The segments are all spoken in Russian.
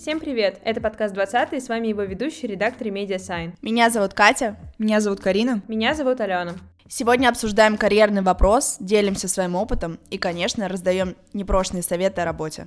Всем привет! Это подкаст 20 и с вами его ведущий, редактор Sign. Меня зовут Катя. Меня зовут Карина. Меня зовут Алена. Сегодня обсуждаем карьерный вопрос, делимся своим опытом и, конечно, раздаем непрошенные советы о работе.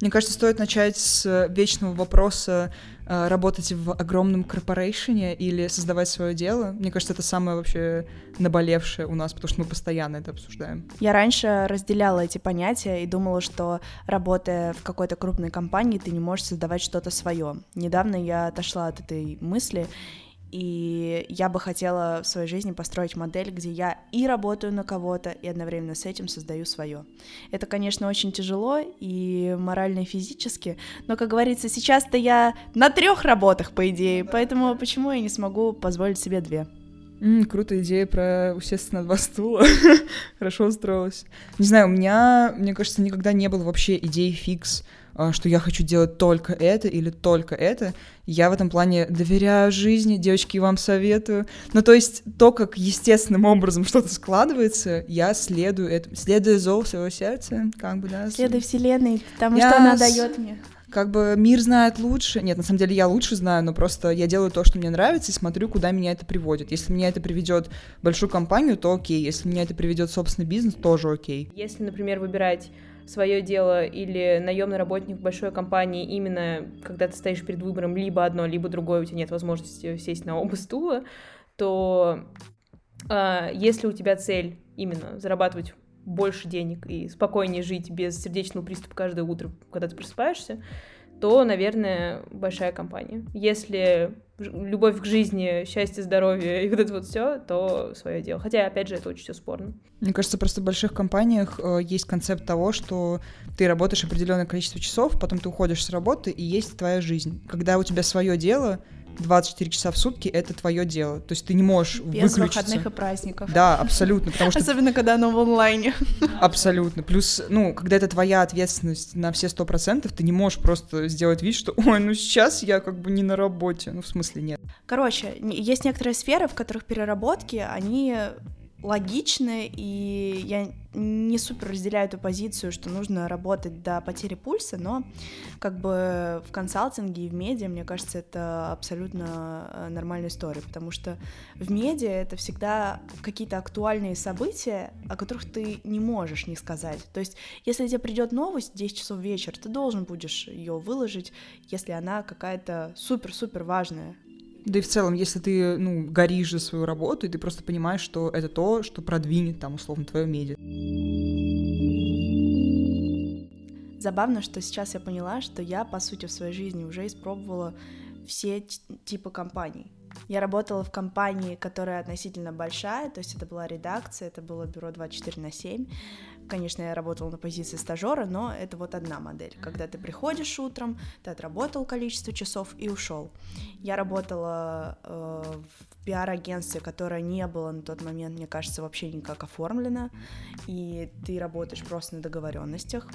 Мне кажется, стоит начать с вечного вопроса э, работать в огромном корпорейшене или создавать свое дело. Мне кажется, это самое вообще наболевшее у нас, потому что мы постоянно это обсуждаем. Я раньше разделяла эти понятия и думала, что работая в какой-то крупной компании, ты не можешь создавать что-то свое. Недавно я отошла от этой мысли и я бы хотела в своей жизни построить модель, где я и работаю на кого-то, и одновременно с этим создаю свое. Это, конечно, очень тяжело и морально, и физически, но, как говорится, сейчас-то я на трех работах, по идее, поэтому почему я не смогу позволить себе две? Mm, крутая идея про усесться на два стула. Хорошо устроилась. Не знаю, у меня, мне кажется, никогда не было вообще идеи фикс что я хочу делать только это или только это. Я в этом плане доверяю жизни, девочки, вам советую. Ну, то есть то, как естественным образом что-то складывается, я следую этому, следую зову своего сердца, как бы, да. Следуй вселенной, потому я что она дает мне как бы мир знает лучше. Нет, на самом деле я лучше знаю, но просто я делаю то, что мне нравится, и смотрю, куда меня это приводит. Если меня это приведет большую компанию, то окей. Если меня это приведет собственный бизнес, тоже окей. Если, например, выбирать свое дело или наемный работник большой компании именно когда ты стоишь перед выбором либо одно, либо другое, у тебя нет возможности сесть на оба стула, то э, если у тебя цель именно зарабатывать больше денег и спокойнее жить без сердечного приступа каждое утро, когда ты просыпаешься, то, наверное, большая компания. Если любовь к жизни, счастье, здоровье и вот это вот все, то свое дело. Хотя, опять же, это очень все спорно. Мне кажется, просто в больших компаниях э, есть концепт того, что ты работаешь определенное количество часов, потом ты уходишь с работы, и есть твоя жизнь. Когда у тебя свое дело, 24 часа в сутки — это твое дело. То есть ты не можешь Без выключиться. выходных и праздников. Да, абсолютно. Потому что... Особенно, когда оно в онлайне. Абсолютно. Плюс, ну, когда это твоя ответственность на все сто процентов, ты не можешь просто сделать вид, что, ой, ну сейчас я как бы не на работе. Ну, в смысле, нет. Короче, есть некоторые сферы, в которых переработки, они логичны, и я не супер разделяю эту позицию, что нужно работать до потери пульса, но как бы в консалтинге и в медиа, мне кажется, это абсолютно э, нормальная история, потому что в медиа это всегда какие-то актуальные события, о которых ты не можешь не сказать. То есть, если тебе придет новость в 10 часов вечера, ты должен будешь ее выложить, если она какая-то супер-супер важная. Да и в целом, если ты, ну, горишь за свою работу, и ты просто понимаешь, что это то, что продвинет там, условно, твое медиа. Забавно, что сейчас я поняла, что я, по сути, в своей жизни уже испробовала все типы компаний. Я работала в компании, которая относительно большая, то есть это была редакция, это было бюро 24 на 7. Конечно, я работала на позиции стажера, но это вот одна модель. Когда ты приходишь утром, ты отработал количество часов и ушел. Я работала э, в пиар-агентстве, которое не было на тот момент, мне кажется, вообще никак оформлено, и ты работаешь просто на договоренностях.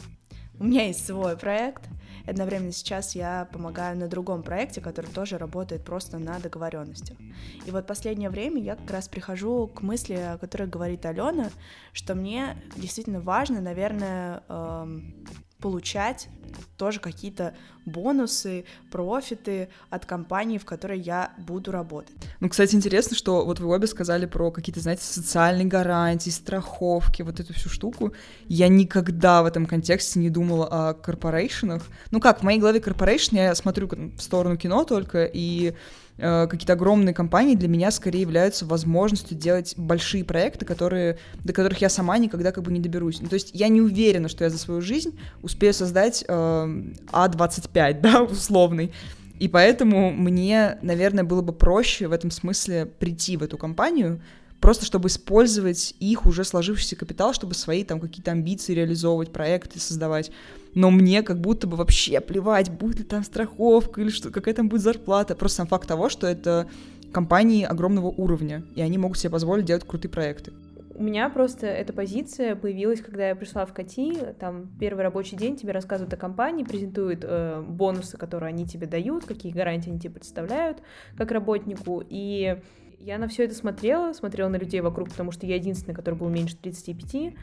У меня есть свой проект. Одновременно сейчас я помогаю на другом проекте, который тоже работает просто на договоренностях. И вот последнее время я как раз прихожу к мысли, о которой говорит Алена, что мне действительно важно, наверное, эм, получать тоже какие-то бонусы, профиты от компании, в которой я буду работать. Ну, кстати, интересно, что вот вы обе сказали про какие-то, знаете, социальные гарантии, страховки, вот эту всю штуку. Я никогда в этом контексте не думала о корпорейшенах. Ну как, в моей голове корпорейшн, я смотрю в сторону кино только, и Э, какие-то огромные компании для меня скорее являются возможностью делать большие проекты, которые, до которых я сама никогда как бы не доберусь. Ну, то есть я не уверена, что я за свою жизнь успею создать э, А25, да, условный. И поэтому мне, наверное, было бы проще в этом смысле прийти в эту компанию, просто чтобы использовать их уже сложившийся капитал, чтобы свои там какие-то амбиции реализовывать, проекты создавать. Но мне как будто бы вообще плевать, будет ли там страховка или что, какая там будет зарплата. Просто сам факт того, что это компании огромного уровня, и они могут себе позволить делать крутые проекты. У меня просто эта позиция появилась, когда я пришла в Кати, там первый рабочий день тебе рассказывают о компании, презентуют э, бонусы, которые они тебе дают, какие гарантии они тебе представляют как работнику, и я на все это смотрела, смотрела на людей вокруг, потому что я единственная, который был меньше 35,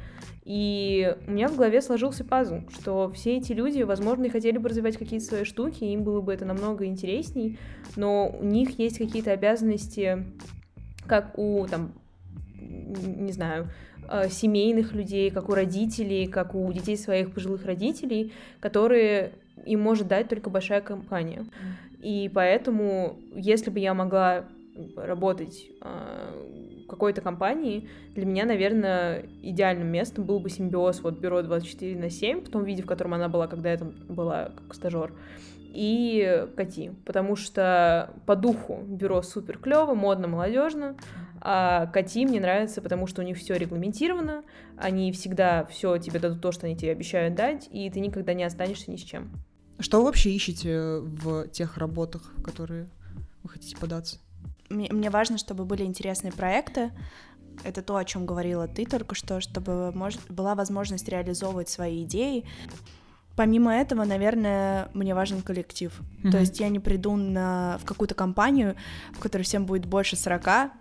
и у меня в голове сложился пазл, что все эти люди, возможно, и хотели бы развивать какие-то свои штуки, им было бы это намного интересней, но у них есть какие-то обязанности, как у, там, не знаю, э, семейных людей, как у родителей, как у детей своих пожилых родителей, которые им может дать только большая компания. И поэтому, если бы я могла работать э, какой-то компании, для меня, наверное, идеальным местом был бы симбиоз вот бюро 24 на 7, в том виде, в котором она была, когда я там была как стажер, и Кати, потому что по духу бюро супер клево, модно, молодежно, а Кати мне нравится, потому что у них все регламентировано, они всегда все тебе дадут то, что они тебе обещают дать, и ты никогда не останешься ни с чем. Что вы вообще ищете в тех работах, в которые вы хотите податься? Мне, важно, чтобы были интересные проекты. Это то, о чем говорила ты только что, чтобы была возможность реализовывать свои идеи. Помимо этого, наверное, мне важен коллектив. Mm-hmm. То есть я не приду на, в какую-то компанию, в которой всем будет больше 40,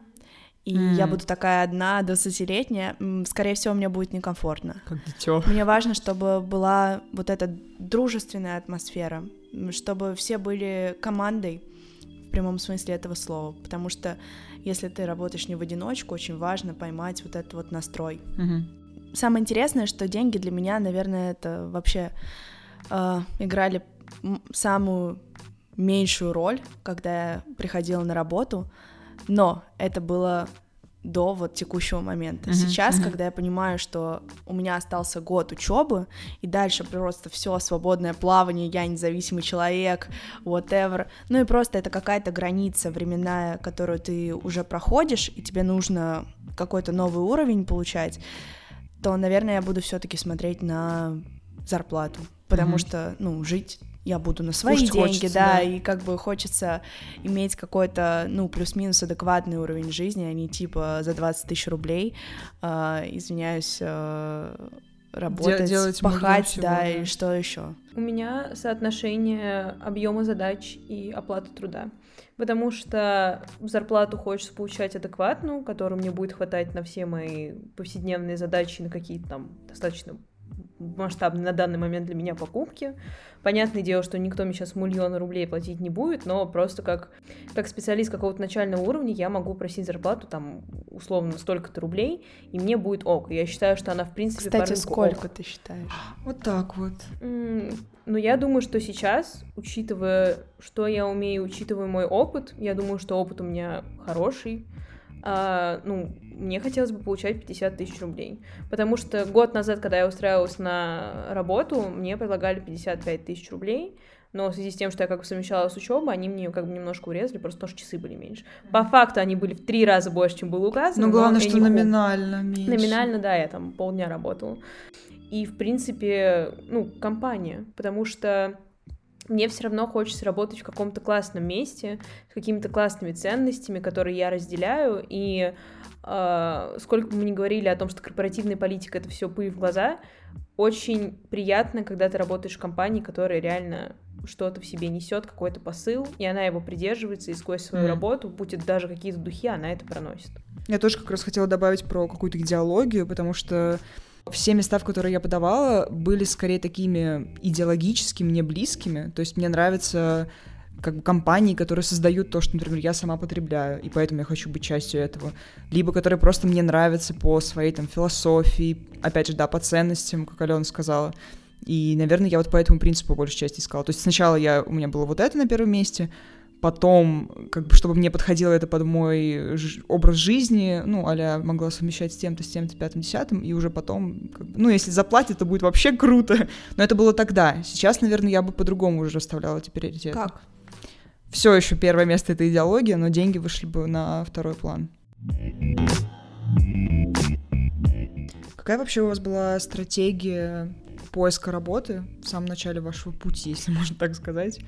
и mm. я буду такая одна, 20-летняя, скорее всего, мне будет некомфортно. Как дитё. Мне важно, чтобы была вот эта дружественная атмосфера, чтобы все были командой в прямом смысле этого слова, потому что если ты работаешь не в одиночку, очень важно поймать вот этот вот настрой. Mm-hmm. Самое интересное, что деньги для меня, наверное, это вообще э, играли самую меньшую роль, когда я приходила на работу, но это было до вот текущего момента. Uh-huh, Сейчас, uh-huh. когда я понимаю, что у меня остался год учебы, и дальше просто все свободное плавание, я независимый человек, whatever. Ну и просто это какая-то граница временная, которую ты уже проходишь, и тебе нужно какой-то новый уровень получать, то, наверное, я буду все-таки смотреть на зарплату, потому uh-huh. что, ну, жить я буду на свои Кушать деньги, хочется, да, да, и как бы хочется иметь какой-то, ну, плюс-минус адекватный уровень жизни, а не типа за 20 тысяч рублей, э, извиняюсь, э, работать, Делать пахать, всего, да, да, и что еще. У меня соотношение объема задач и оплаты труда. Потому что зарплату хочется получать адекватную, которую мне будет хватать на все мои повседневные задачи, на какие-то там достаточно масштабные на данный момент для меня покупки. Понятное дело, что никто мне сейчас миллион рублей платить не будет, но просто как, как специалист какого-то начального уровня я могу просить зарплату там условно столько-то рублей, и мне будет ок. Я считаю, что она в принципе Кстати, сколько ок. ты считаешь? Вот так вот. Mm, ну, я думаю, что сейчас, учитывая, что я умею, учитывая мой опыт, я думаю, что опыт у меня хороший, а, ну, мне хотелось бы получать 50 тысяч рублей. Потому что год назад, когда я устраивалась на работу, мне предлагали 55 тысяч рублей, но в связи с тем, что я как бы совмещала с учебой, они мне как бы немножко урезали, просто потому что часы были меньше. По факту они были в три раза больше, чем было указано. Ну, главное, что номинально меньше. Номинально, да, я там полдня работала. И, в принципе, ну, компания, потому что мне все равно хочется работать в каком-то классном месте, с какими-то классными ценностями, которые я разделяю, и э, сколько бы мы ни говорили о том, что корпоративная политика — это все пыль в глаза, очень приятно, когда ты работаешь в компании, которая реально что-то в себе несет, какой-то посыл, и она его придерживается, и сквозь свою mm. работу, будет даже какие-то духи, она это проносит. Я тоже как раз хотела добавить про какую-то идеологию, потому что все места, в которые я подавала, были скорее такими идеологическими, мне близкими. То есть мне нравятся как бы компании, которые создают то, что, например, я сама потребляю, и поэтому я хочу быть частью этого. Либо которые просто мне нравятся по своей там философии, опять же, да, по ценностям, как Алена сказала. И, наверное, я вот по этому принципу большей части искала. То есть сначала я, у меня было вот это на первом месте, потом, как бы, чтобы мне подходило это под мой образ жизни, ну, аля могла совмещать с тем-то, с тем-то, пятым, десятым, и уже потом, как бы, ну, если заплатят, то будет вообще круто. Но это было тогда. Сейчас, наверное, я бы по-другому уже расставляла эти приоритеты. Как? Все еще первое место — это идеология, но деньги вышли бы на второй план. Какая вообще у вас была стратегия поиска работы в самом начале вашего пути, если можно так сказать?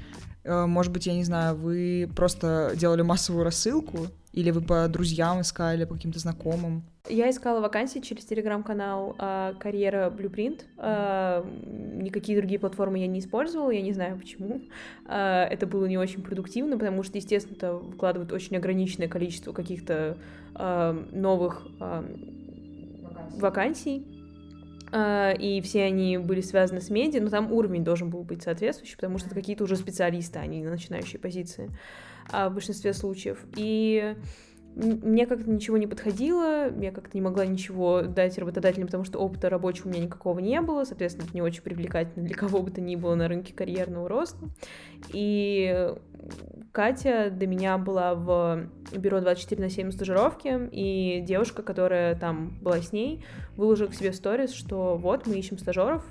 Э, может быть, я не знаю, вы просто делали массовую рассылку, или вы по друзьям искали, по каким-то знакомым? Я искала вакансии через телеграм-канал а, «Карьера Blueprint». А, никакие другие платформы я не использовала, я не знаю почему. А, это было не очень продуктивно, потому что, естественно, это вкладывает очень ограниченное количество каких-то а, новых а, вакансий. А, и все они были связаны с медиа, но там уровень должен был быть соответствующий, потому что это какие-то уже специалисты, а не начинающие позиции а, в большинстве случаев. И мне как-то ничего не подходило, я как-то не могла ничего дать работодателям, потому что опыта рабочего у меня никакого не было, соответственно, это не очень привлекательно для кого бы то ни было на рынке карьерного роста. И Катя до меня была в бюро 24 на 7 стажировки, и девушка, которая там была с ней, выложила к себе в сторис, что вот, мы ищем стажеров,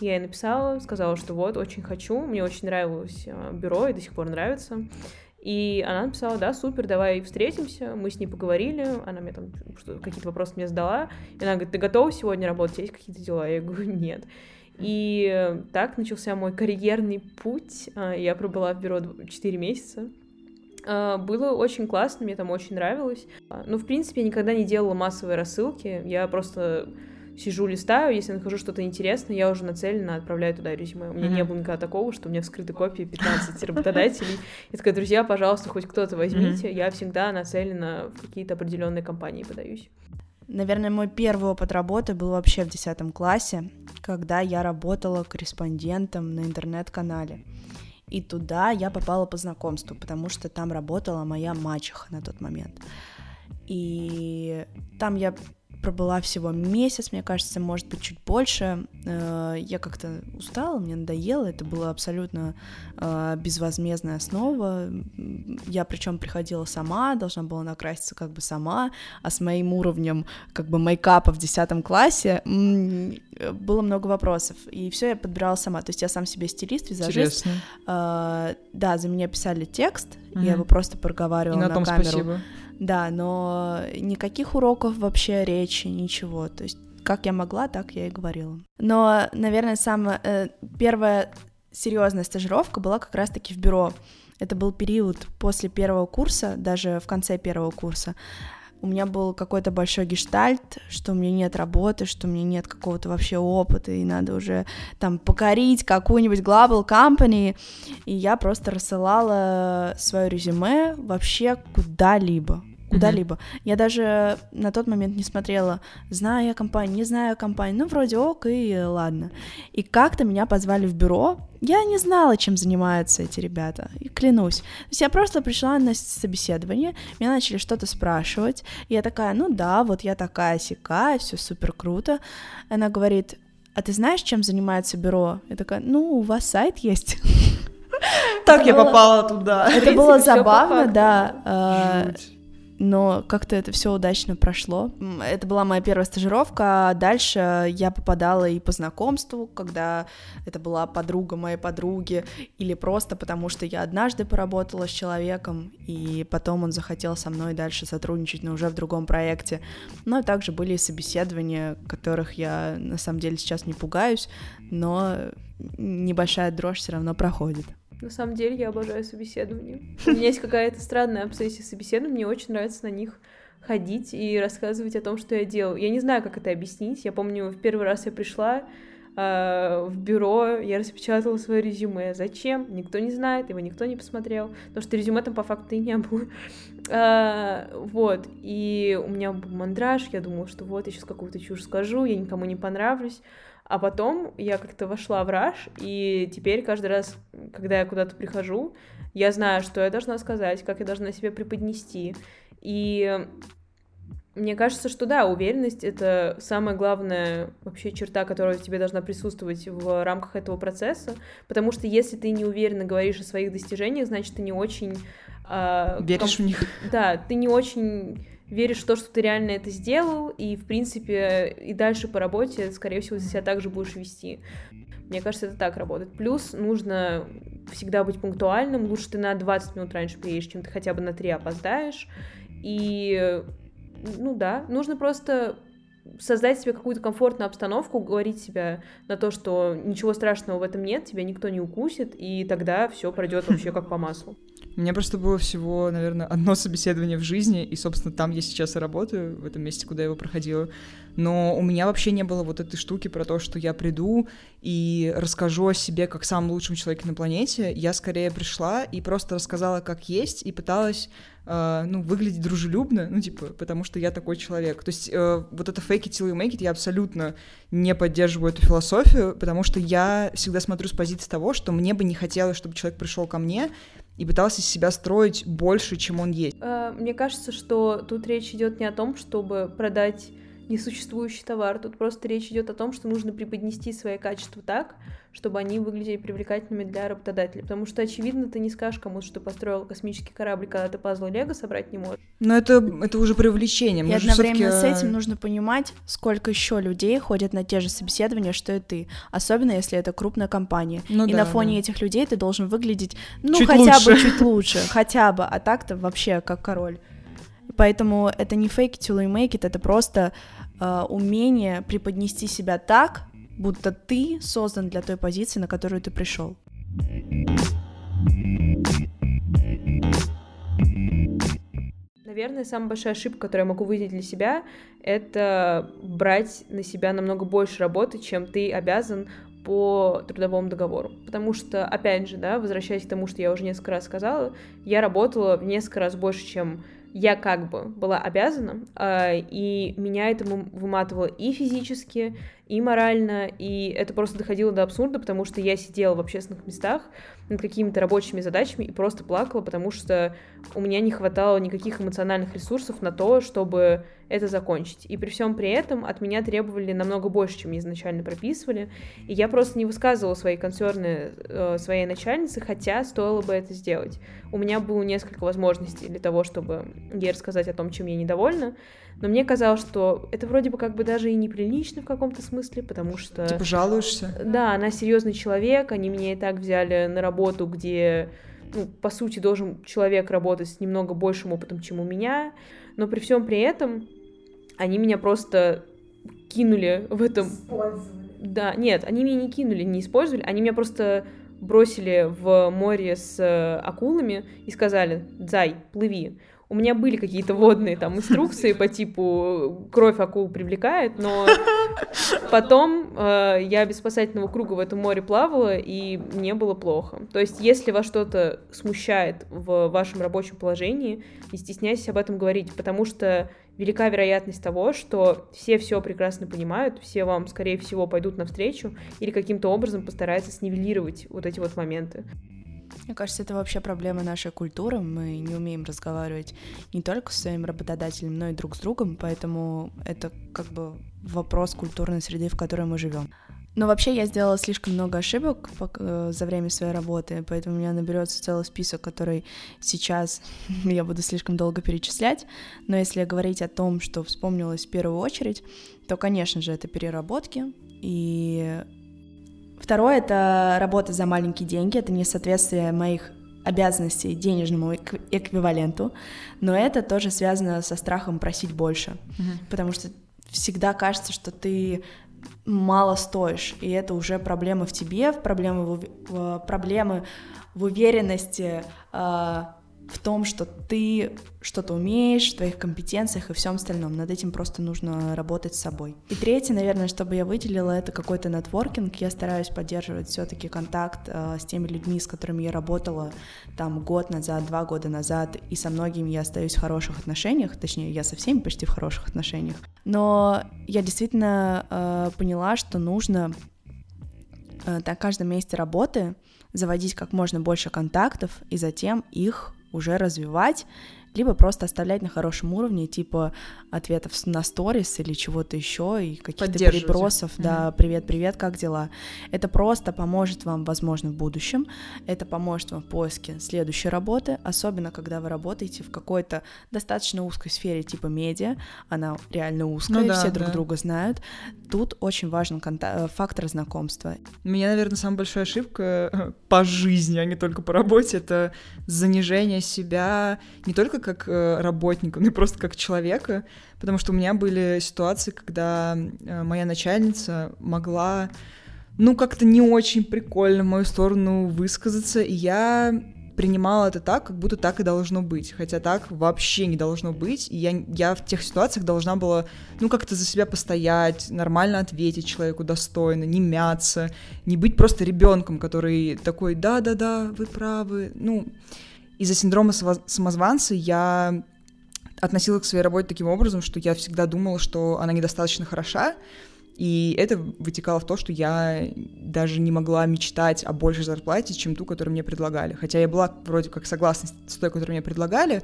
я ей написала, сказала, что вот, очень хочу, мне очень нравилось э, бюро и до сих пор нравится. И она написала, да, супер, давай встретимся. Мы с ней поговорили, она мне там какие-то вопросы мне задала. И она говорит, ты готова сегодня работать? Есть какие-то дела? Я говорю, нет. И так начался мой карьерный путь. А, я пробыла в бюро 4 месяца. А, было очень классно, мне там очень нравилось. А, ну, в принципе, я никогда не делала массовые рассылки. Я просто сижу, листаю, если нахожу что-то интересное, я уже нацеленно отправляю туда резюме. У меня mm-hmm. не было никогда такого, что у меня вскрыты копии 15 работодателей. Я такая, друзья, пожалуйста, хоть кто-то возьмите. Mm-hmm. Я всегда нацелена в какие-то определенные компании подаюсь. Наверное, мой первый опыт работы был вообще в 10 классе, когда я работала корреспондентом на интернет-канале. И туда я попала по знакомству, потому что там работала моя мачеха на тот момент. И там я пробыла всего месяц, мне кажется, может быть, чуть больше. Э, я как-то устала, мне надоело, это была абсолютно э, безвозмездная основа. Я причем приходила сама, должна была накраситься как бы сама, а с моим уровнем как бы мейкапа в 10 классе было много вопросов, и все я подбирала сама, то есть я сам себе стилист, визажист. Интересно. Э, да, за меня писали текст, угу. я его просто проговаривала и на, на камеру. Спасибо. Да, но никаких уроков вообще речи, ничего. То есть как я могла, так я и говорила. Но, наверное, самая э, первая серьезная стажировка была как раз-таки в бюро. Это был период после первого курса, даже в конце первого курса у меня был какой-то большой гештальт, что у меня нет работы, что у меня нет какого-то вообще опыта, и надо уже там покорить какую-нибудь global company, и я просто рассылала свое резюме вообще куда-либо, куда-либо. Mm-hmm. Я даже на тот момент не смотрела, знаю я компанию, не знаю компанию, ну, вроде ок, и ладно. И как-то меня позвали в бюро, я не знала, чем занимаются эти ребята, и клянусь. То есть я просто пришла на собеседование, меня начали что-то спрашивать, и я такая, ну да, вот я такая сякая, все супер круто. Она говорит, а ты знаешь, чем занимается бюро? Я такая, ну, у вас сайт есть. Так я попала туда. Это было забавно, да. А, но как-то это все удачно прошло. Это была моя первая стажировка, а дальше я попадала и по знакомству, когда это была подруга моей подруги, или просто потому, что я однажды поработала с человеком, и потом он захотел со мной дальше сотрудничать, но уже в другом проекте. Но также были и собеседования, которых я на самом деле сейчас не пугаюсь, но небольшая дрожь все равно проходит. На самом деле я обожаю собеседования. У меня есть какая-то странная обсессия собеседований, мне очень нравится на них ходить и рассказывать о том, что я делаю. Я не знаю, как это объяснить. Я помню, в первый раз я пришла э, в бюро, я распечатала свое резюме. Зачем? Никто не знает, его никто не посмотрел, потому что резюме там по факту и не было. А, вот, и у меня был мандраж, я думала, что вот, я сейчас какую-то чушь скажу, я никому не понравлюсь. А потом я как-то вошла в раш, и теперь каждый раз, когда я куда-то прихожу, я знаю, что я должна сказать, как я должна себя преподнести. И мне кажется, что да, уверенность — это самая главная вообще черта, которая тебе должна присутствовать в рамках этого процесса, потому что если ты не уверенно говоришь о своих достижениях, значит, ты не очень... Э, Веришь комп... в них. Да, ты не очень веришь в то, что ты реально это сделал, и, в принципе, и дальше по работе, скорее всего, ты себя также будешь вести. Мне кажется, это так работает. Плюс нужно всегда быть пунктуальным. Лучше ты на 20 минут раньше приедешь, чем ты хотя бы на 3 опоздаешь. И, ну да, нужно просто создать себе какую-то комфортную обстановку, говорить себя на то, что ничего страшного в этом нет, тебя никто не укусит, и тогда все пройдет вообще как по маслу. У меня просто было всего, наверное, одно собеседование в жизни, и, собственно, там я сейчас и работаю, в этом месте, куда я его проходила. Но у меня вообще не было вот этой штуки про то, что я приду и расскажу о себе как самом лучшем человеке на планете. Я скорее пришла и просто рассказала, как есть, и пыталась Uh, ну, выглядеть дружелюбно, ну, типа, потому что я такой человек. То есть uh, вот это fake it till you make it, я абсолютно не поддерживаю эту философию, потому что я всегда смотрю с позиции того, что мне бы не хотелось, чтобы человек пришел ко мне и пытался себя строить больше, чем он есть. Uh, мне кажется, что тут речь идет не о том, чтобы продать несуществующий товар. Тут просто речь идет о том, что нужно преподнести свои качества так, чтобы они выглядели привлекательными для работодателя. Потому что, очевидно, ты не скажешь кому-то, что построил космический корабль, когда ты пазлы Лего собрать не можешь. Но это, это уже привлечение. И одновременно с этим нужно понимать, сколько еще людей ходят на те же собеседования, что и ты. Особенно, если это крупная компания. Ну, и да, на фоне да. этих людей ты должен выглядеть, ну, чуть хотя лучше. бы чуть лучше. Хотя бы. А так-то вообще как король. Поэтому это не fake it till you make it, это просто э, умение преподнести себя так, будто ты создан для той позиции, на которую ты пришел. Наверное, самая большая ошибка, которую я могу выделить для себя, это брать на себя намного больше работы, чем ты обязан по трудовому договору. Потому что, опять же, да, возвращаясь к тому, что я уже несколько раз сказала, я работала в несколько раз больше, чем я как бы была обязана, э, и меня это выматывало и физически, и морально, и это просто доходило до абсурда, потому что я сидела в общественных местах над какими-то рабочими задачами и просто плакала, потому что у меня не хватало никаких эмоциональных ресурсов на то, чтобы это закончить. И при всем при этом от меня требовали намного больше, чем мне изначально прописывали, и я просто не высказывала свои концерны э, своей начальнице, хотя стоило бы это сделать. У меня было несколько возможностей для того, чтобы ей рассказать о том, чем я недовольна, но мне казалось, что это вроде бы как бы даже и неприлично в каком-то смысле, потому что... Типа жалуешься? Да, она серьезный человек, они меня и так взяли на работу, где, ну, по сути, должен человек работать с немного большим опытом, чем у меня, но при всем при этом они меня просто кинули в этом... Использовали. Да, нет, они меня не кинули, не использовали, они меня просто бросили в море с э, акулами и сказали, Зай, плыви у меня были какие-то водные там инструкции по типу кровь акул привлекает, но потом э, я без спасательного круга в этом море плавала, и мне было плохо. То есть, если вас что-то смущает в вашем рабочем положении, не стесняйтесь об этом говорить, потому что велика вероятность того, что все все прекрасно понимают, все вам, скорее всего, пойдут навстречу или каким-то образом постараются снивелировать вот эти вот моменты. Мне кажется, это вообще проблема нашей культуры. Мы не умеем разговаривать не только с своим работодателем, но и друг с другом, поэтому это как бы вопрос культурной среды, в которой мы живем. Но вообще я сделала слишком много ошибок э, за время своей работы, поэтому у меня наберется целый список, который сейчас я буду слишком долго перечислять. Но если говорить о том, что вспомнилось в первую очередь, то, конечно же, это переработки. И Второе — это работа за маленькие деньги, это несоответствие моих обязанностей денежному эквиваленту, но это тоже связано со страхом просить больше, mm-hmm. потому что всегда кажется, что ты мало стоишь, и это уже проблемы в тебе, проблемы в, в, проблемы в уверенности э, в том, что ты что-то умеешь, в твоих компетенциях и всем остальном. Над этим просто нужно работать с собой. И третье, наверное, чтобы я выделила, это какой-то нетворкинг. Я стараюсь поддерживать все-таки контакт э, с теми людьми, с которыми я работала там год назад, два года назад, и со многими я остаюсь в хороших отношениях, точнее, я со всеми почти в хороших отношениях. Но я действительно э, поняла, что нужно э, на каждом месте работы заводить как можно больше контактов и затем их уже развивать либо просто оставлять на хорошем уровне, типа ответов на сторис или чего-то еще, и каких-то перебросов, mm-hmm. да, привет-привет, как дела. Это просто поможет вам, возможно, в будущем, это поможет вам в поиске следующей работы, особенно когда вы работаете в какой-то достаточно узкой сфере, типа медиа, она реально узкая, ну, да, все друг да. друга знают. Тут очень важен конта- фактор знакомства. У меня, наверное, самая большая ошибка по жизни, а не только по работе, это занижение себя не только как э, работника, ну и просто как человека, потому что у меня были ситуации, когда э, моя начальница могла, ну, как-то не очень прикольно в мою сторону высказаться, и я принимала это так, как будто так и должно быть. Хотя так вообще не должно быть. И я, я в тех ситуациях должна была, ну, как-то за себя постоять, нормально ответить человеку достойно, не мяться, не быть просто ребенком, который такой, да-да-да, вы правы. Ну, из-за синдрома самозванца я относилась к своей работе таким образом, что я всегда думала, что она недостаточно хороша, и это вытекало в то, что я даже не могла мечтать о большей зарплате, чем ту, которую мне предлагали. Хотя я была вроде как согласна с той, которую мне предлагали,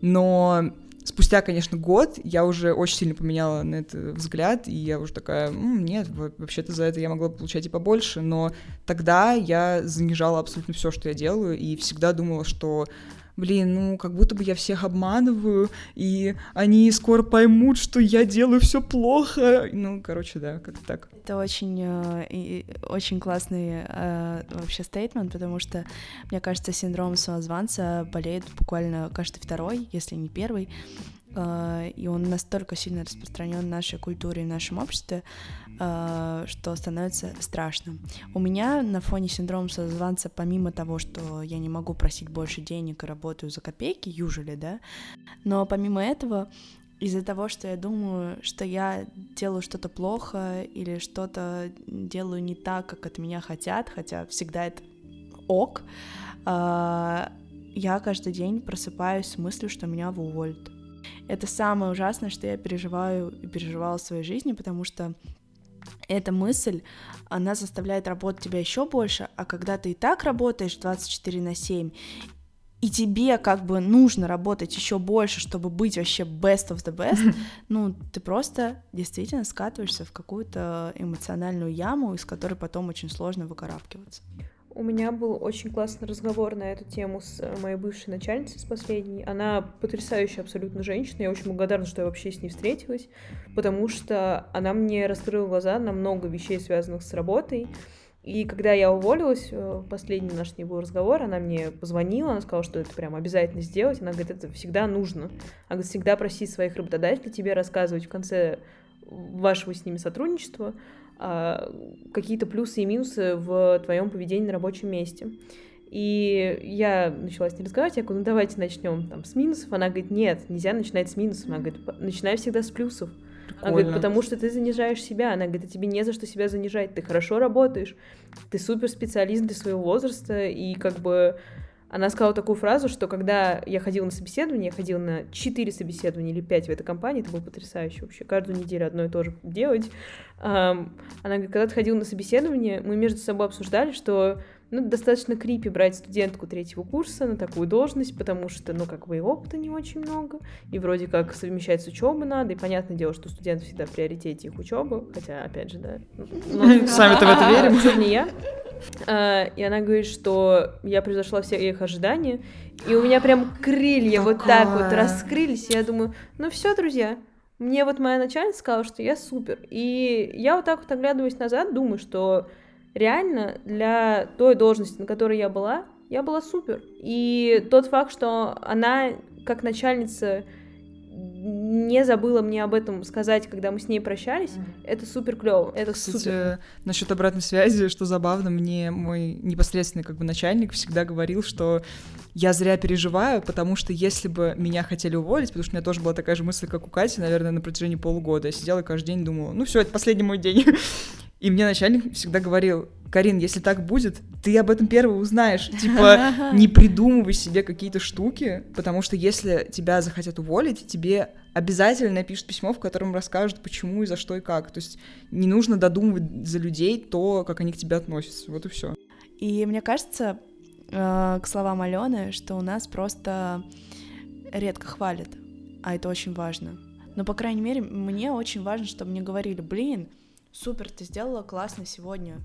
но спустя, конечно, год я уже очень сильно поменяла на это взгляд, и я уже такая, нет, вообще-то за это я могла получать и побольше, но тогда я занижала абсолютно все, что я делаю, и всегда думала, что блин, ну, как будто бы я всех обманываю, и они скоро поймут, что я делаю все плохо. Ну, короче, да, как-то так. Это очень, э, очень классный э, вообще стейтмент, потому что, мне кажется, синдром самозванца болеет буквально каждый второй, если не первый. Э, и он настолько сильно распространен в нашей культуре и в нашем обществе, э, что становится страшно. У меня на фоне синдрома созванца, помимо того, что я не могу просить больше денег и работаю за копейки, южели, да, но помимо этого из-за того, что я думаю, что я делаю что-то плохо или что-то делаю не так, как от меня хотят, хотя всегда это ок, э, я каждый день просыпаюсь с мыслью, что меня уволят. Это самое ужасное, что я переживаю и переживала в своей жизни, потому что эта мысль, она заставляет работать тебя еще больше, а когда ты и так работаешь 24 на 7, и тебе как бы нужно работать еще больше, чтобы быть вообще best of the best, ну, ты просто действительно скатываешься в какую-то эмоциональную яму, из которой потом очень сложно выкарабкиваться. У меня был очень классный разговор на эту тему с э, моей бывшей начальницей, с последней. Она потрясающая абсолютно женщина. Я очень благодарна, что я вообще с ней встретилась, потому что она мне раскрыла глаза на много вещей, связанных с работой. И когда я уволилась, э, последний наш с ней был разговор, она мне позвонила, она сказала, что это прям обязательно сделать. Она говорит, это всегда нужно. Она говорит, всегда просить своих работодателей тебе рассказывать в конце вашего с ними сотрудничества, какие-то плюсы и минусы в твоем поведении на рабочем месте. И я начала с ней разговаривать, я говорю, ну давайте начнем там с минусов. Она говорит, нет, нельзя начинать с минусов. Она говорит, начинай всегда с плюсов. Прикольно. Она говорит, потому что ты занижаешь себя. Она говорит, а тебе не за что себя занижать. Ты хорошо работаешь, ты супер специалист для своего возраста, и как бы она сказала такую фразу, что когда я ходила на собеседование, я ходила на 4 собеседования или 5 в этой компании, это было потрясающе вообще, каждую неделю одно и то же делать. Она говорит, когда ты ходил на собеседование, мы между собой обсуждали, что ну, достаточно крипи брать студентку третьего курса на такую должность, потому что, ну, как бы и опыта не очень много, и вроде как совмещать с учебой надо, и понятное дело, что студенты всегда в приоритете их учебы, хотя, опять же, да. Сами-то в это верим. Не я. А, и она говорит, что я превзошла все их ожидания, и у меня прям крылья вот так вот раскрылись, и я думаю, ну все, друзья, мне вот моя начальница сказала, что я супер. И я вот так вот оглядываясь назад, думаю, что реально для той должности, на которой я была, я была супер. И тот факт, что она как начальница не забыла мне об этом сказать, когда мы с ней прощались. Mm-hmm. Это супер клево. Это Кстати, супер. насчет обратной связи, что забавно, мне мой непосредственный как бы начальник всегда говорил, что я зря переживаю, потому что если бы меня хотели уволить, потому что у меня тоже была такая же мысль, как у Кати, наверное, на протяжении полугода. Я сидела и каждый день думала, ну все, это последний мой день. И мне начальник всегда говорил, Карин, если так будет, ты об этом первый узнаешь. Типа, не придумывай себе какие-то штуки, потому что если тебя захотят уволить, тебе обязательно напишут письмо, в котором расскажут, почему и за что и как. То есть не нужно додумывать за людей то, как они к тебе относятся. Вот и все. И мне кажется, э, к словам Алены, что у нас просто редко хвалят, а это очень важно. Но, по крайней мере, мне очень важно, чтобы мне говорили, блин, супер, ты сделала классно сегодня,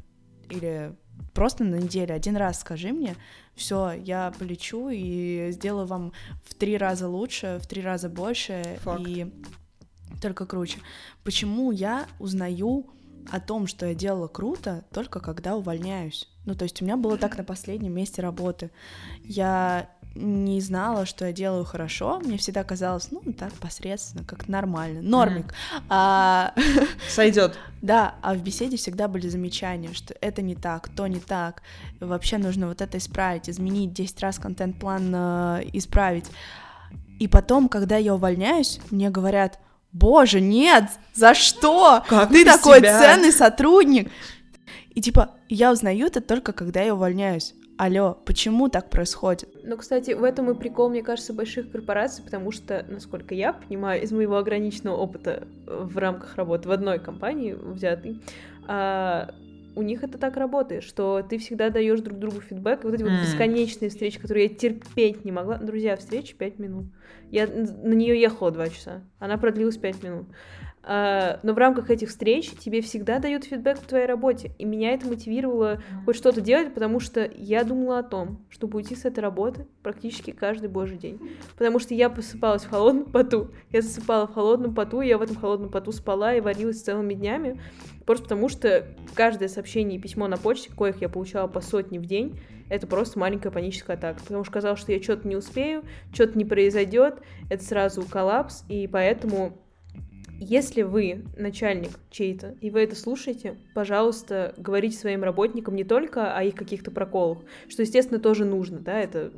или просто на неделю один раз скажи мне, все, я полечу и сделаю вам в три раза лучше, в три раза больше Факт. и только круче. Почему я узнаю о том, что я делала круто, только когда увольняюсь? Ну, то есть у меня было так на последнем месте работы. Я не знала, что я делаю хорошо. Мне всегда казалось, ну, так, посредственно, как нормально, нормик. А... Сойдет. Да, а в беседе всегда были замечания, что это не так, то не так, вообще нужно вот это исправить, изменить 10 раз контент-план э, исправить. И потом, когда я увольняюсь, мне говорят, боже, нет, за что? Как ты такой себя? ценный сотрудник. И типа, я узнаю это только когда я увольняюсь. Алло, почему так происходит? Ну, кстати, в этом и прикол, мне кажется, больших корпораций, потому что, насколько я понимаю, из моего ограниченного опыта в рамках работы в одной компании взятый, а, у них это так работает, что ты всегда даешь друг другу фидбэк, и вот эти mm. вот бесконечные встречи, которые я терпеть не могла. Друзья, встреча 5 минут. Я на нее ехала 2 часа, она продлилась 5 минут. А, но в рамках этих встреч тебе всегда дают фидбэк в твоей работе. И меня это мотивировало хоть что-то делать, потому что я думала о том, чтобы уйти с этой работы практически каждый божий день. Потому что я посыпалась в холодном поту. Я засыпала в холодном поту, я в этом холодном поту спала и варилась целыми днями. Просто потому что каждое сообщение и письмо на почте, коих я получала по сотне в день, это просто маленькая паническая атака. Потому что казалось, что я что-то не успею, что-то не произойдет, это сразу коллапс, и поэтому если вы начальник чей-то, и вы это слушаете, пожалуйста, говорите своим работникам не только о их каких-то проколах, что, естественно, тоже нужно, да, это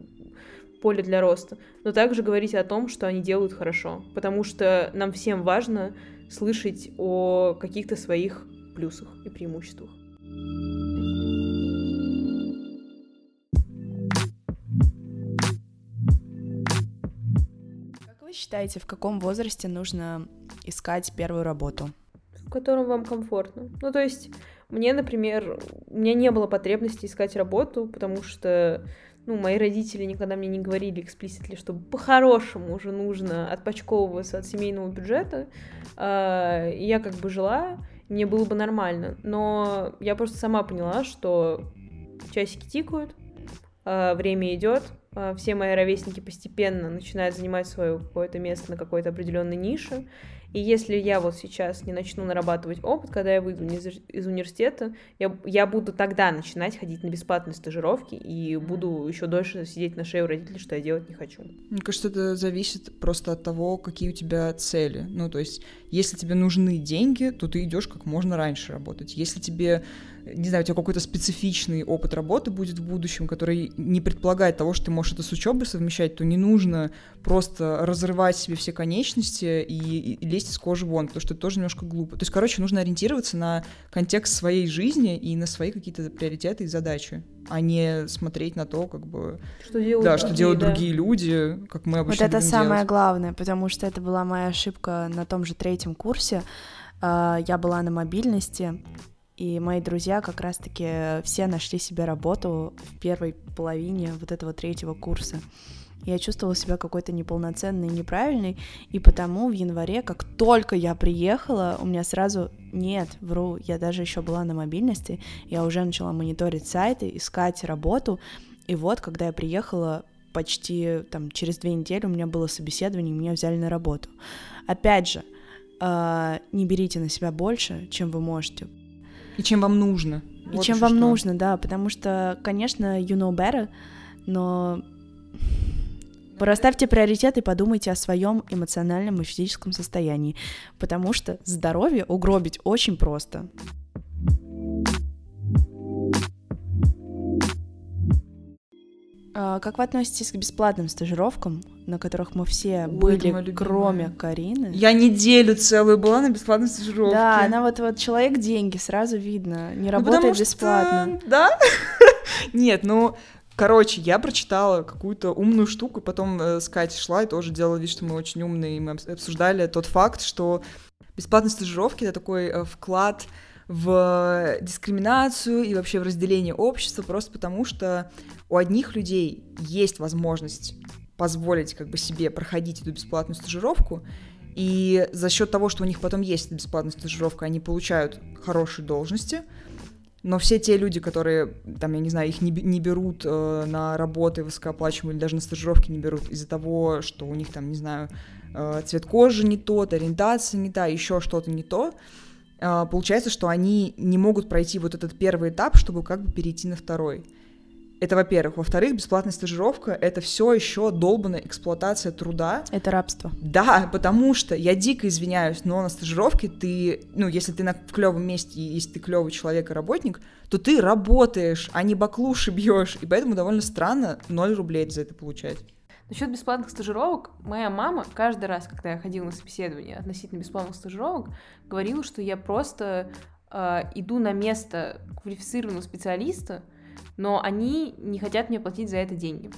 поле для роста, но также говорите о том, что они делают хорошо, потому что нам всем важно слышать о каких-то своих плюсах и преимуществах. Вы считаете, в каком возрасте нужно искать первую работу? В котором вам комфортно. Ну, то есть, мне, например, у меня не было потребности искать работу, потому что, ну, мои родители никогда мне не говорили эксплиситли, что по-хорошему уже нужно отпочковываться от семейного бюджета. А, и я как бы жила, мне было бы нормально. Но я просто сама поняла, что часики тикают, а, время идет, все мои ровесники постепенно начинают занимать свое какое-то место на какой-то определенной нише, и если я вот сейчас не начну нарабатывать опыт, когда я выйду из, из университета, я, я буду тогда начинать ходить на бесплатные стажировки и буду еще дольше сидеть на шее у родителей, что я делать не хочу. Мне кажется, это зависит просто от того, какие у тебя цели. Ну, то есть, если тебе нужны деньги, то ты идешь как можно раньше работать. Если тебе не знаю, у тебя какой-то специфичный опыт работы будет в будущем, который не предполагает того, что ты можешь это с учебой совмещать, то не нужно просто разрывать себе все конечности и, и лезть из кожи вон, потому что это тоже немножко глупо. То есть, короче, нужно ориентироваться на контекст своей жизни и на свои какие-то приоритеты и задачи, а не смотреть на то, как бы... Что делают да, другие, что делают да. другие люди, как мы обычно Вот это самое делать. главное, потому что это была моя ошибка на том же третьем курсе. А, я была на мобильности, и мои друзья как раз-таки все нашли себе работу в первой половине вот этого третьего курса. Я чувствовала себя какой-то неполноценной, неправильной, и потому в январе, как только я приехала, у меня сразу нет, вру, я даже еще была на мобильности, я уже начала мониторить сайты, искать работу, и вот, когда я приехала, почти там через две недели у меня было собеседование, и меня взяли на работу. Опять же, э, не берите на себя больше, чем вы можете, и чем вам нужно. И вот чем вам что. нужно, да, потому что, конечно, you know better, но расставьте приоритеты и подумайте о своем эмоциональном и физическом состоянии, потому что здоровье угробить очень просто. А, как вы относитесь к бесплатным стажировкам, на которых мы все Ой, были, кроме Карины? Я неделю целую была на бесплатной стажировке. Да, она вот вот человек деньги, сразу видно, не ну, работает ну, бесплатно. Что... Да? Нет, ну Короче, я прочитала какую-то умную штуку, и потом э, с Катей шла и тоже делала вид, что мы очень умные, и мы обсуждали тот факт, что бесплатные стажировки — это такой э, вклад в дискриминацию и вообще в разделение общества, просто потому что у одних людей есть возможность позволить как бы себе проходить эту бесплатную стажировку, и за счет того, что у них потом есть эта бесплатная стажировка, они получают хорошие должности, но все те люди, которые, там, я не знаю, их не, не берут э, на работы высокооплачиваемые или даже на стажировки не берут из-за того, что у них там, не знаю, э, цвет кожи не тот, ориентация не та, еще что-то не то, а, получается, что они не могут пройти вот этот первый этап, чтобы как бы перейти на второй. Это, во-первых. Во-вторых, бесплатная стажировка — это все еще долбанная эксплуатация труда. Это рабство. Да, потому что, я дико извиняюсь, но на стажировке ты, ну, если ты на, в клевом месте, если ты клевый человек и работник, то ты работаешь, а не баклуши бьешь. И поэтому довольно странно 0 рублей за это получать. Насчет бесплатных стажировок, моя мама каждый раз, когда я ходила на собеседование относительно бесплатных стажировок, говорила, что я просто э, иду на место квалифицированного специалиста, но они не хотят мне платить за это деньги.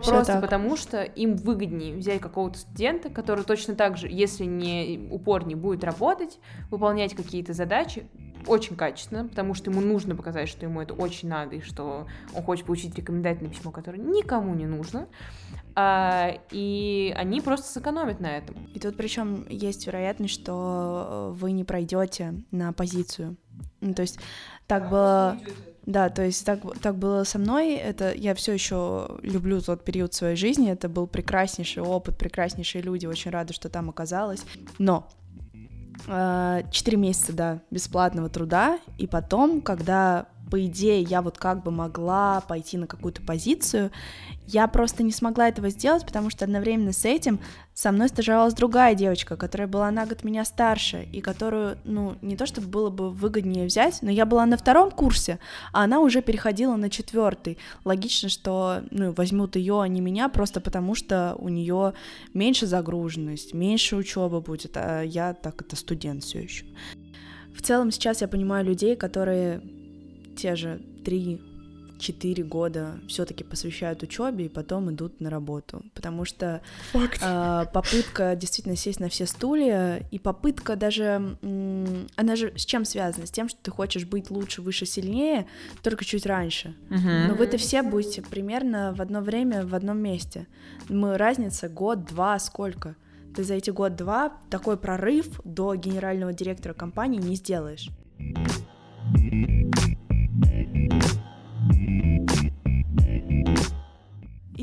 Всё Просто так. потому, что им выгоднее взять какого-то студента, который точно так же, если не упорнее, будет работать, выполнять какие-то задачи очень качественно, потому что ему нужно показать, что ему это очень надо, и что он хочет получить рекомендательное письмо, которое никому не нужно. А, и они просто сэкономят на этом. И тут причем есть вероятность, что э, вы не пройдете на позицию. Ну, то есть так было. Да, то есть так, так было со мной. Это я все еще люблю тот период своей жизни. Это был прекраснейший опыт, прекраснейшие люди. Очень рада, что там оказалась. Но э, четыре месяца, да, бесплатного труда, и потом, когда по идее я вот как бы могла пойти на какую-то позицию, я просто не смогла этого сделать, потому что одновременно с этим со мной стажировалась другая девочка, которая была на год меня старше, и которую, ну, не то чтобы было бы выгоднее взять, но я была на втором курсе, а она уже переходила на четвертый. Логично, что, ну, возьмут ее, а не меня, просто потому что у нее меньше загруженность, меньше учебы будет, а я так это студент все еще. В целом сейчас я понимаю людей, которые те же 3-4 года все-таки посвящают учебе и потом идут на работу. Потому что э, попытка действительно сесть на все стулья, и попытка даже, она же с чем связана? С тем, что ты хочешь быть лучше, выше, сильнее, только чуть раньше. Мгм. Но вы-то все будете примерно в одно время в одном месте. Мы разница год, два, сколько? Ты за эти год-два такой прорыв до генерального директора компании не сделаешь.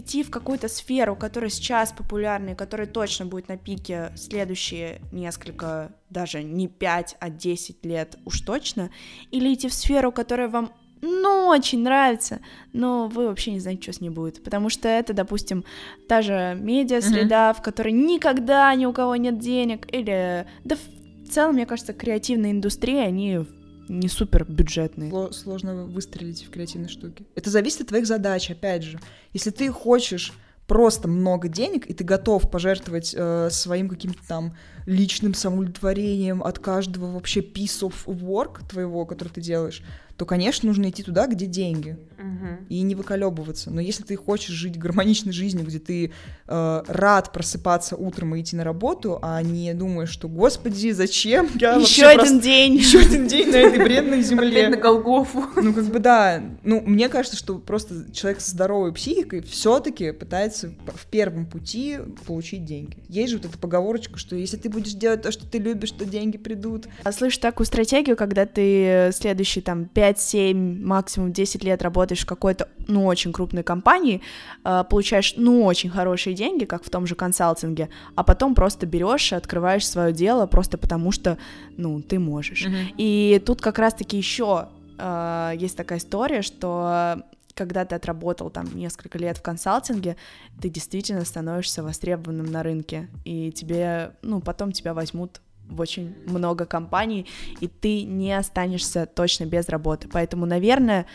Идти в какую-то сферу, которая сейчас популярна и которая точно будет на пике следующие несколько, даже не 5, а 10 лет уж точно, или идти в сферу, которая вам ну, очень нравится, но вы вообще не знаете, что с ней будет, потому что это, допустим, та же медиа-среда, в которой никогда ни у кого нет денег, или, да в целом, мне кажется, креативные индустрии, они не супер бюджетные. Сло- Сложно выстрелить в креативной штуке. Это зависит от твоих задач, опять же. Если ты хочешь просто много денег, и ты готов пожертвовать э, своим каким-то там личным самоудовлетворением от каждого вообще piece of work твоего, который ты делаешь, то, конечно, нужно идти туда, где деньги, Мгм. и не выколебываться. Но если ты хочешь жить гармоничной жизнью, где ты э, рад просыпаться утром и идти на работу, а не думаешь, что, господи, зачем я Еще один просто- день. еще один день на этой бредной Опять земле. на Голгофу. Ну, как бы да. Ну, мне кажется, что просто человек со здоровой психикой все-таки пытается в первом пути получить деньги. Есть же вот эта поговорочка, что если ты будешь делать то, что ты любишь, то деньги придут. А Слышишь такую стратегию, когда ты следующие там 5-7, максимум 10 лет работаешь в какой-то, ну, очень крупной компании, э, получаешь, ну, очень хорошие деньги, как в том же консалтинге, а потом просто берешь и открываешь свое дело просто потому, что, ну, ты можешь. И тут как раз-таки еще э, есть такая история, что когда ты отработал там несколько лет в консалтинге, ты действительно становишься востребованным на рынке, и тебе, ну, потом тебя возьмут в очень много компаний, и ты не останешься точно без работы. Поэтому, наверное,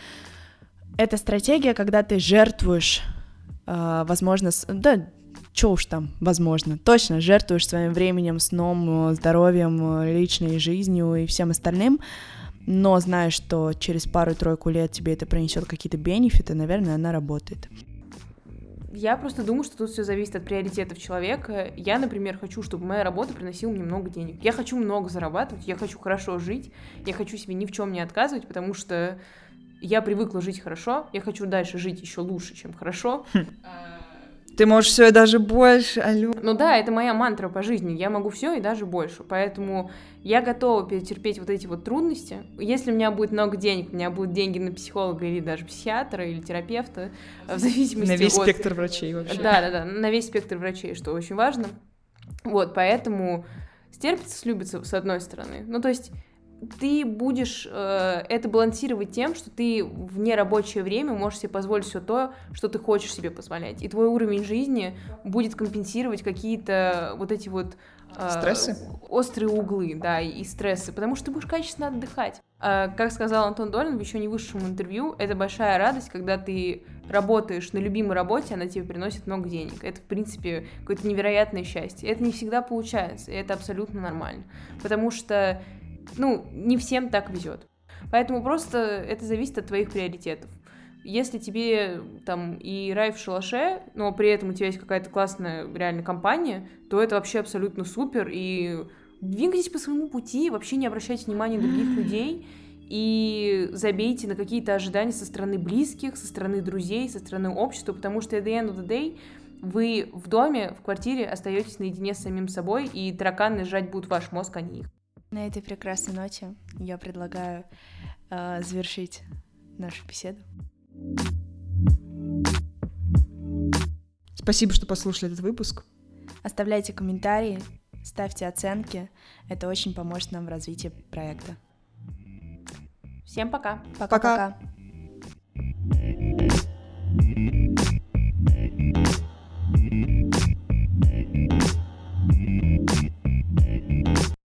это стратегия, когда ты жертвуешь, э, возможно, с- да, что уж там, возможно, точно жертвуешь своим временем, сном, здоровьем, личной жизнью и всем остальным, но знаешь, что через пару-тройку лет тебе это принесет какие-то бенефиты, наверное, она работает. Я просто думаю, что тут все зависит от приоритетов человека. Я, например, хочу, чтобы моя работа приносила мне много денег. Я хочу много зарабатывать, я хочу хорошо жить, я хочу себе ни в чем не отказывать, потому что я привыкла жить хорошо, я хочу дальше жить еще лучше, чем хорошо. Ты можешь все и даже больше, алло. Ну да, это моя мантра по жизни. Я могу все и даже больше. Поэтому я готова перетерпеть вот эти вот трудности. Если у меня будет много денег, у меня будут деньги на психолога или даже психиатра или терапевта, в зависимости На весь от... спектр врачей вообще. Да, да, да, на весь спектр врачей, что очень важно. Вот, поэтому стерпится, слюбится с одной стороны. Ну, то есть ты будешь э, это балансировать тем, что ты в нерабочее время можешь себе позволить все то, что ты хочешь себе позволять. И твой уровень жизни будет компенсировать какие-то вот эти вот э, стрессы, острые углы, да, и стрессы, потому что ты будешь качественно отдыхать. Э, как сказал Антон Долин в еще не высшем интервью, это большая радость, когда ты работаешь на любимой работе, она тебе приносит много денег. Это, в принципе, какое-то невероятное счастье. Это не всегда получается, и это абсолютно нормально. Потому что ну, не всем так везет. Поэтому просто это зависит от твоих приоритетов. Если тебе там и рай в шалаше, но при этом у тебя есть какая-то классная реально компания, то это вообще абсолютно супер, и двигайтесь по своему пути, вообще не обращайте внимания на других людей, и забейте на какие-то ожидания со стороны близких, со стороны друзей, со стороны общества, потому что at the end of the day вы в доме, в квартире остаетесь наедине с самим собой, и тараканы сжать будут ваш мозг, а не их. На этой прекрасной ночи я предлагаю э, завершить нашу беседу. Спасибо, что послушали этот выпуск. Оставляйте комментарии, ставьте оценки. Это очень поможет нам в развитии проекта. Всем. пока. Пока. пока. пока.